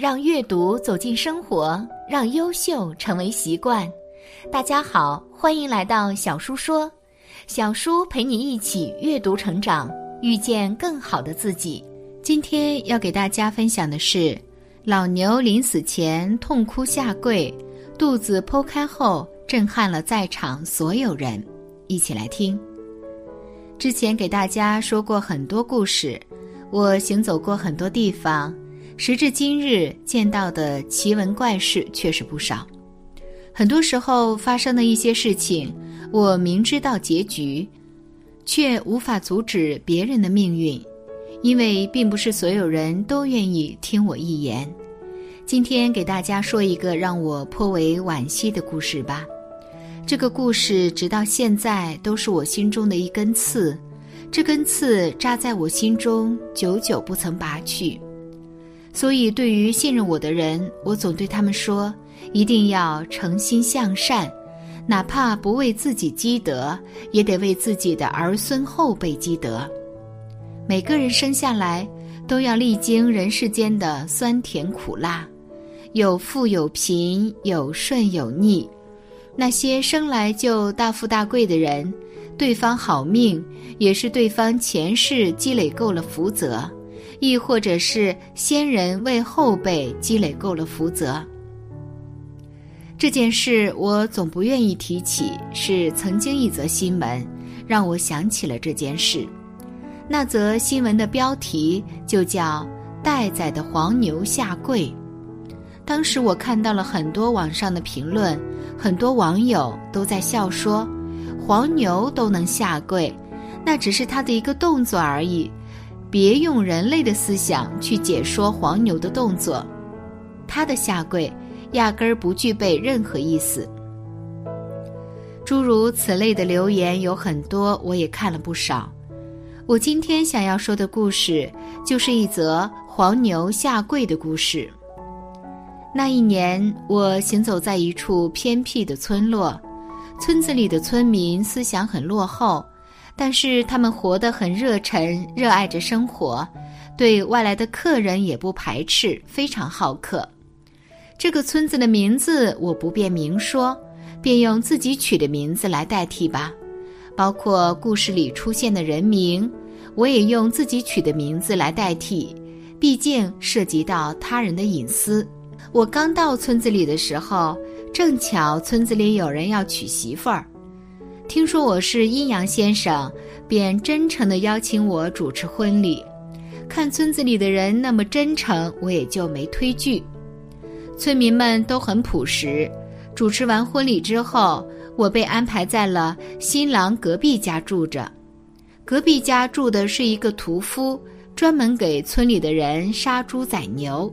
让阅读走进生活，让优秀成为习惯。大家好，欢迎来到小叔说，小叔陪你一起阅读成长，遇见更好的自己。今天要给大家分享的是，老牛临死前痛哭下跪，肚子剖开后震撼了在场所有人。一起来听。之前给大家说过很多故事，我行走过很多地方。时至今日，见到的奇闻怪事确实不少。很多时候发生的一些事情，我明知道结局，却无法阻止别人的命运，因为并不是所有人都愿意听我一言。今天给大家说一个让我颇为惋惜的故事吧。这个故事直到现在都是我心中的一根刺，这根刺扎在我心中，久久不曾拔去。所以，对于信任我的人，我总对他们说：一定要诚心向善，哪怕不为自己积德，也得为自己的儿孙后辈积德。每个人生下来都要历经人世间的酸甜苦辣，有富有贫，有顺有逆。那些生来就大富大贵的人，对方好命，也是对方前世积累够了福泽。亦或者是先人为后辈积累够了福泽。这件事我总不愿意提起，是曾经一则新闻让我想起了这件事。那则新闻的标题就叫“待宰的黄牛下跪”。当时我看到了很多网上的评论，很多网友都在笑说：“黄牛都能下跪，那只是他的一个动作而已。”别用人类的思想去解说黄牛的动作，他的下跪压根儿不具备任何意思。诸如此类的留言有很多，我也看了不少。我今天想要说的故事，就是一则黄牛下跪的故事。那一年，我行走在一处偏僻的村落，村子里的村民思想很落后。但是他们活得很热忱，热爱着生活，对外来的客人也不排斥，非常好客。这个村子的名字我不便明说，便用自己取的名字来代替吧。包括故事里出现的人名，我也用自己取的名字来代替，毕竟涉及到他人的隐私。我刚到村子里的时候，正巧村子里有人要娶媳妇儿。听说我是阴阳先生，便真诚地邀请我主持婚礼。看村子里的人那么真诚，我也就没推拒。村民们都很朴实。主持完婚礼之后，我被安排在了新郎隔壁家住着。隔壁家住的是一个屠夫，专门给村里的人杀猪宰牛。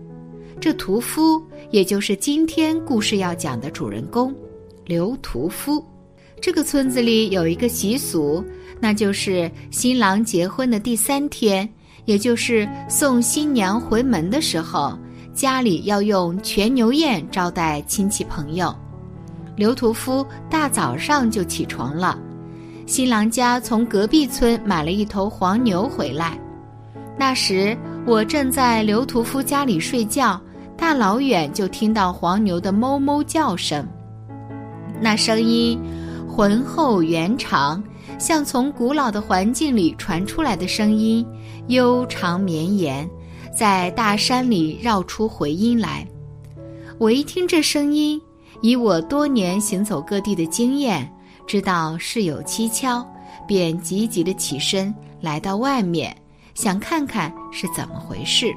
这屠夫也就是今天故事要讲的主人公，刘屠夫。这个村子里有一个习俗，那就是新郎结婚的第三天，也就是送新娘回门的时候，家里要用全牛宴招待亲戚朋友。刘屠夫大早上就起床了，新郎家从隔壁村买了一头黄牛回来。那时我正在刘屠夫家里睡觉，大老远就听到黄牛的哞哞叫声，那声音。浑厚圆长，像从古老的环境里传出来的声音，悠长绵延，在大山里绕出回音来。我一听这声音，以我多年行走各地的经验，知道事有蹊跷，便急急的起身来到外面，想看看是怎么回事。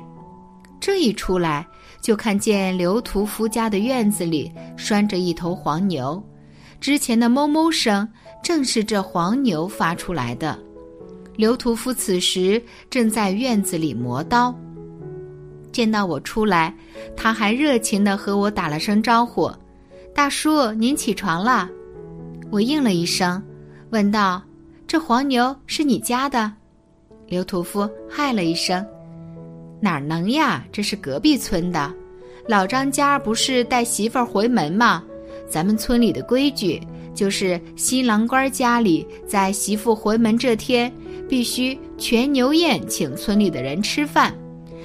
这一出来，就看见刘屠夫家的院子里拴着一头黄牛。之前的哞哞声正是这黄牛发出来的。刘屠夫此时正在院子里磨刀，见到我出来，他还热情地和我打了声招呼：“大叔，您起床了。”我应了一声，问道：“这黄牛是你家的？”刘屠夫嗨了一声：“哪能呀？这是隔壁村的，老张家不是带媳妇儿回门吗？”咱们村里的规矩就是，新郎官家里在媳妇回门这天，必须全牛宴请村里的人吃饭，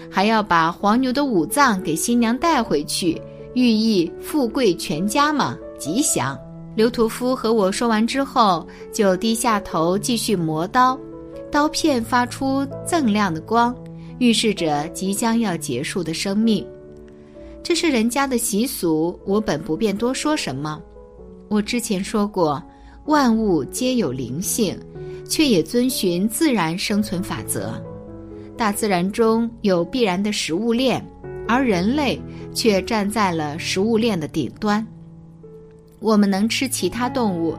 还要把黄牛的五脏给新娘带回去，寓意富贵全家嘛，吉祥。刘屠夫和我说完之后，就低下头继续磨刀，刀片发出锃亮的光，预示着即将要结束的生命。这是人家的习俗，我本不便多说什么。我之前说过，万物皆有灵性，却也遵循自然生存法则。大自然中有必然的食物链，而人类却站在了食物链的顶端。我们能吃其他动物，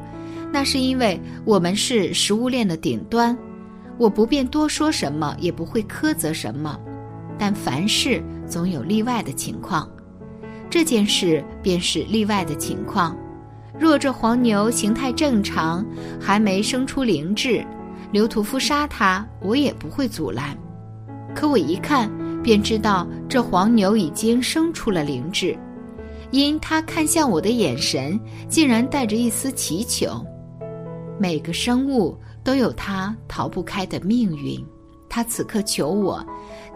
那是因为我们是食物链的顶端。我不便多说什么，也不会苛责什么。但凡事总有例外的情况，这件事便是例外的情况。若这黄牛形态正常，还没生出灵智，刘屠夫杀他，我也不会阻拦。可我一看，便知道这黄牛已经生出了灵智，因他看向我的眼神，竟然带着一丝祈求。每个生物都有它逃不开的命运，他此刻求我，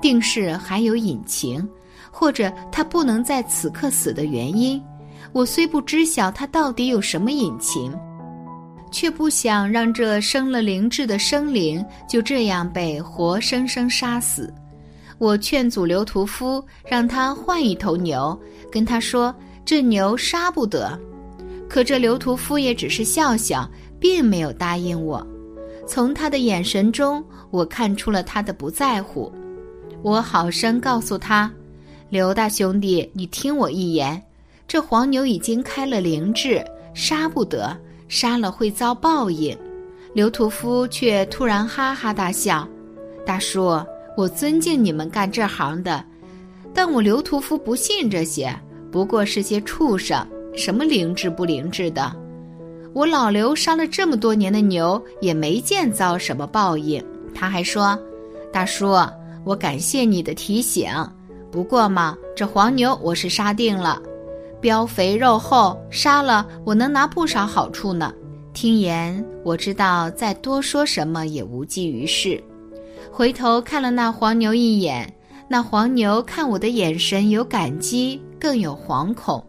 定是还有隐情，或者他不能在此刻死的原因。我虽不知晓他到底有什么隐情，却不想让这生了灵智的生灵就这样被活生生杀死。我劝阻刘屠夫，让他换一头牛，跟他说这牛杀不得。可这刘屠夫也只是笑笑，并没有答应我。从他的眼神中，我看出了他的不在乎。我好生告诉他：“刘大兄弟，你听我一言。”这黄牛已经开了灵智，杀不得，杀了会遭报应。刘屠夫却突然哈哈大笑：“大叔，我尊敬你们干这行的，但我刘屠夫不信这些，不过是些畜生，什么灵智不灵智的。我老刘杀了这么多年的牛，也没见遭什么报应。”他还说：“大叔，我感谢你的提醒，不过嘛，这黄牛我是杀定了。”膘肥肉厚，杀了我能拿不少好处呢。听言，我知道再多说什么也无济于事。回头看了那黄牛一眼，那黄牛看我的眼神有感激，更有惶恐。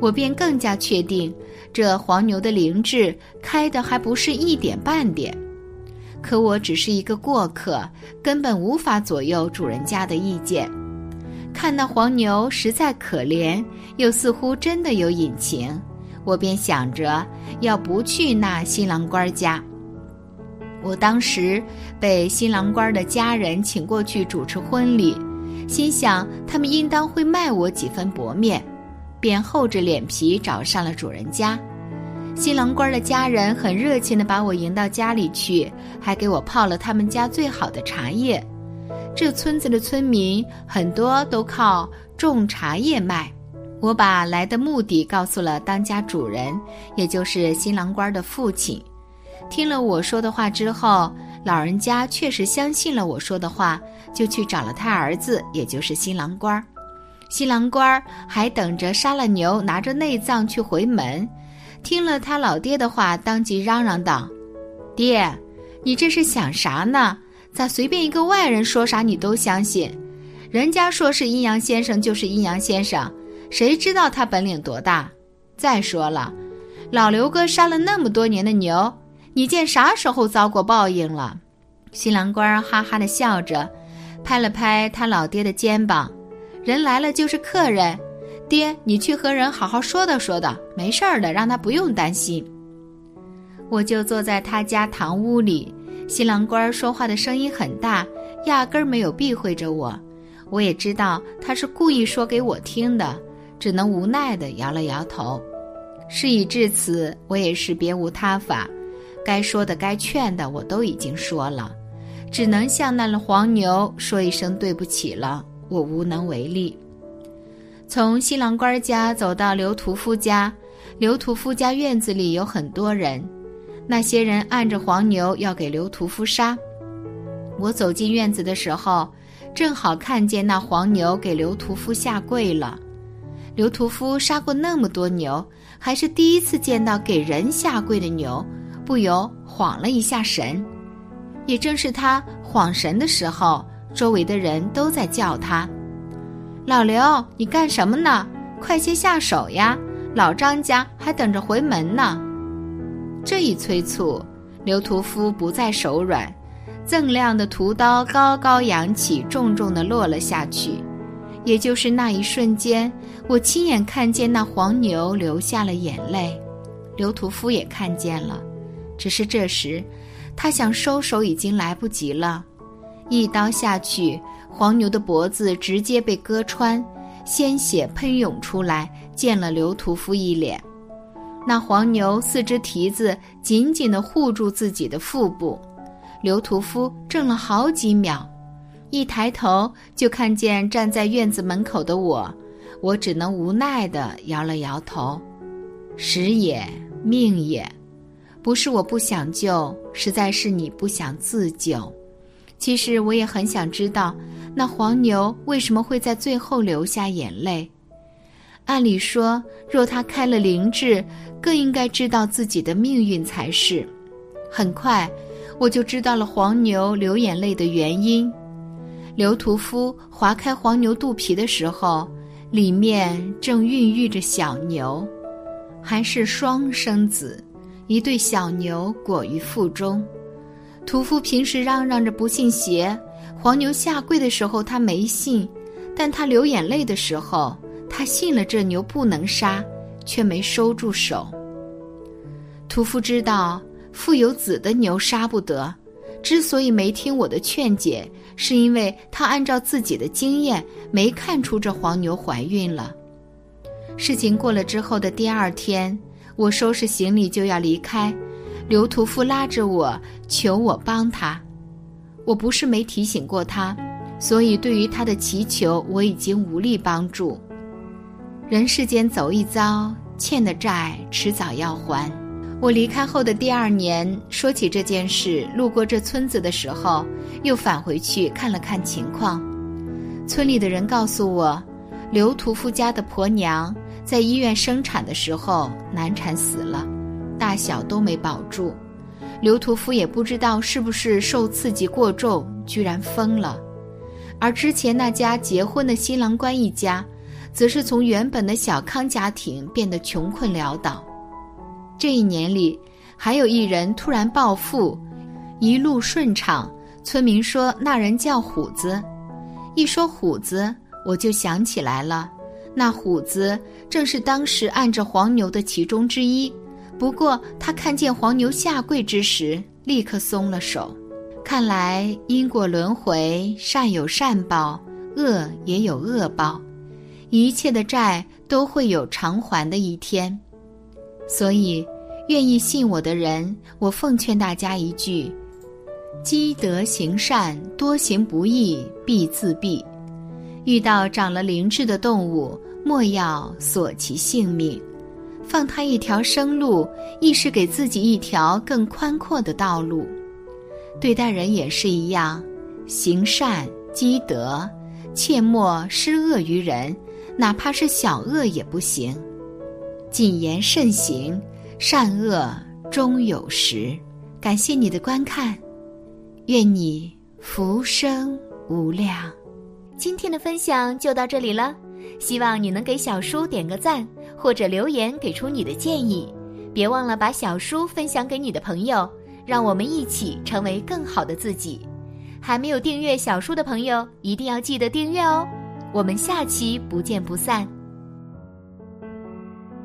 我便更加确定，这黄牛的灵智开的还不是一点半点。可我只是一个过客，根本无法左右主人家的意见。看那黄牛实在可怜，又似乎真的有隐情，我便想着要不去那新郎官家。我当时被新郎官的家人请过去主持婚礼，心想他们应当会卖我几分薄面，便厚着脸皮找上了主人家。新郎官的家人很热情地把我迎到家里去，还给我泡了他们家最好的茶叶。这村子的村民很多都靠种茶叶卖。我把来的目的告诉了当家主人，也就是新郎官的父亲。听了我说的话之后，老人家确实相信了我说的话，就去找了他儿子，也就是新郎官。新郎官还等着杀了牛，拿着内脏去回门。听了他老爹的话，当即嚷嚷道：“爹，你这是想啥呢？”咋随便一个外人说啥你都相信？人家说是阴阳先生就是阴阳先生，谁知道他本领多大？再说了，老刘哥杀了那么多年的牛，你见啥时候遭过报应了？新郎官哈哈的笑着，拍了拍他老爹的肩膀：“人来了就是客人，爹你去和人好好说道说道，没事儿的，让他不用担心。”我就坐在他家堂屋里。新郎官说话的声音很大，压根儿没有避讳着我。我也知道他是故意说给我听的，只能无奈地摇了摇头。事已至此，我也是别无他法，该说的、该劝的我都已经说了，只能向那了黄牛说一声对不起了。我无能为力。从新郎官家走到刘屠夫家，刘屠夫家院子里有很多人。那些人按着黄牛要给刘屠夫杀，我走进院子的时候，正好看见那黄牛给刘屠夫下跪了。刘屠夫杀过那么多牛，还是第一次见到给人下跪的牛，不由晃了一下神。也正是他晃神的时候，周围的人都在叫他：“老刘，你干什么呢？快些下手呀！老张家还等着回门呢。”这一催促，刘屠夫不再手软，锃亮的屠刀高高扬起，重重地落了下去。也就是那一瞬间，我亲眼看见那黄牛流下了眼泪，刘屠夫也看见了，只是这时，他想收手已经来不及了。一刀下去，黄牛的脖子直接被割穿，鲜血喷涌出来，溅了刘屠夫一脸。那黄牛四只蹄子紧紧地护住自己的腹部，刘屠夫怔了好几秒，一抬头就看见站在院子门口的我，我只能无奈地摇了摇头。时也，命也，不是我不想救，实在是你不想自救。其实我也很想知道，那黄牛为什么会在最后流下眼泪。按理说，若他开了灵智，更应该知道自己的命运才是。很快，我就知道了黄牛流眼泪的原因。刘屠夫划开黄牛肚皮的时候，里面正孕育着小牛，还是双生子，一对小牛裹于腹中。屠夫平时嚷嚷着不信邪，黄牛下跪的时候他没信，但他流眼泪的时候。他信了这牛不能杀，却没收住手。屠夫知道富有子的牛杀不得，之所以没听我的劝解，是因为他按照自己的经验，没看出这黄牛怀孕了。事情过了之后的第二天，我收拾行李就要离开，刘屠夫拉着我求我帮他。我不是没提醒过他，所以对于他的祈求，我已经无力帮助。人世间走一遭，欠的债迟早要还。我离开后的第二年，说起这件事，路过这村子的时候，又返回去看了看情况。村里的人告诉我，刘屠夫家的婆娘在医院生产的时候难产死了，大小都没保住。刘屠夫也不知道是不是受刺激过重，居然疯了。而之前那家结婚的新郎官一家。则是从原本的小康家庭变得穷困潦倒。这一年里，还有一人突然暴富，一路顺畅。村民说那人叫虎子。一说虎子，我就想起来了，那虎子正是当时按着黄牛的其中之一。不过他看见黄牛下跪之时，立刻松了手。看来因果轮回，善有善报，恶也有恶报。一切的债都会有偿还的一天，所以愿意信我的人，我奉劝大家一句：积德行善，多行不义必自毙。遇到长了灵智的动物，莫要索其性命，放他一条生路，亦是给自己一条更宽阔的道路。对待人也是一样，行善积德，切莫施恶于人。哪怕是小恶也不行，谨言慎行，善恶终有时。感谢你的观看，愿你福生无量。今天的分享就到这里了，希望你能给小叔点个赞，或者留言给出你的建议。别忘了把小叔分享给你的朋友，让我们一起成为更好的自己。还没有订阅小叔的朋友，一定要记得订阅哦。我们下期不见不散。